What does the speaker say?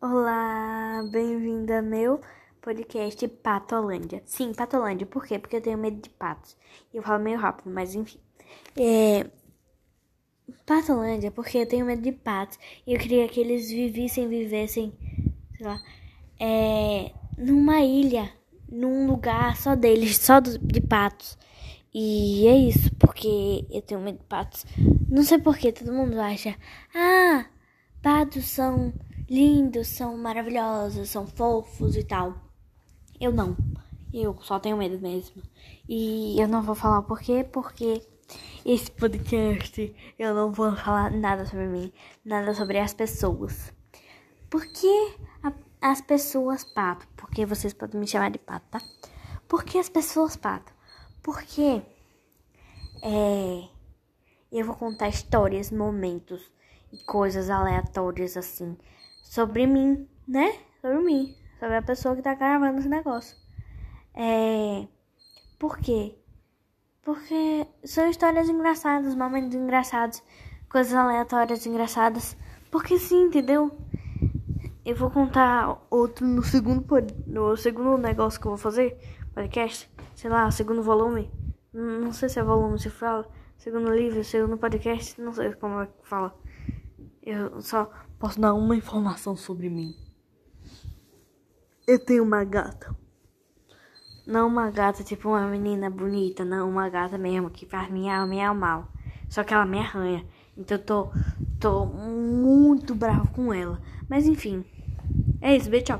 Olá, bem-vinda ao meu podcast Patolândia. Sim, Patolândia, por quê? Porque eu tenho medo de patos. Eu falo meio rápido, mas enfim. É... Patolândia, porque eu tenho medo de patos. E eu queria que eles vivessem, vivessem, sei lá, é... numa ilha, num lugar só deles, só de patos. E é isso, porque eu tenho medo de patos. Não sei porquê, todo mundo acha, ah, patos são lindos, são maravilhosos, são fofos e tal. Eu não. Eu só tenho medo mesmo. E eu não vou falar o porquê, porque esse podcast eu não vou falar nada sobre mim, nada sobre as pessoas. Por que as pessoas pato? Porque vocês podem me chamar de pato, tá? Por que as pessoas pato? Porque é, eu vou contar histórias, momentos e coisas aleatórias assim sobre mim, né? Sobre mim, sobre a pessoa que tá gravando esse negócio. É. Por quê? Porque são histórias engraçadas, momentos engraçados, coisas aleatórias engraçadas. Porque sim, entendeu? Eu vou contar outro no segundo no segundo negócio que eu vou fazer, podcast, sei lá, segundo volume. Não sei se é volume se fala, segundo livro, segundo podcast, não sei como é que fala. Eu só posso dar uma informação sobre mim. Eu tenho uma gata. Não uma gata tipo uma menina bonita, não uma gata mesmo que faz miau, miau mal. Só que ela me arranha. Então eu tô, tô muito bravo com ela. Mas enfim. É isso, beijo, tchau.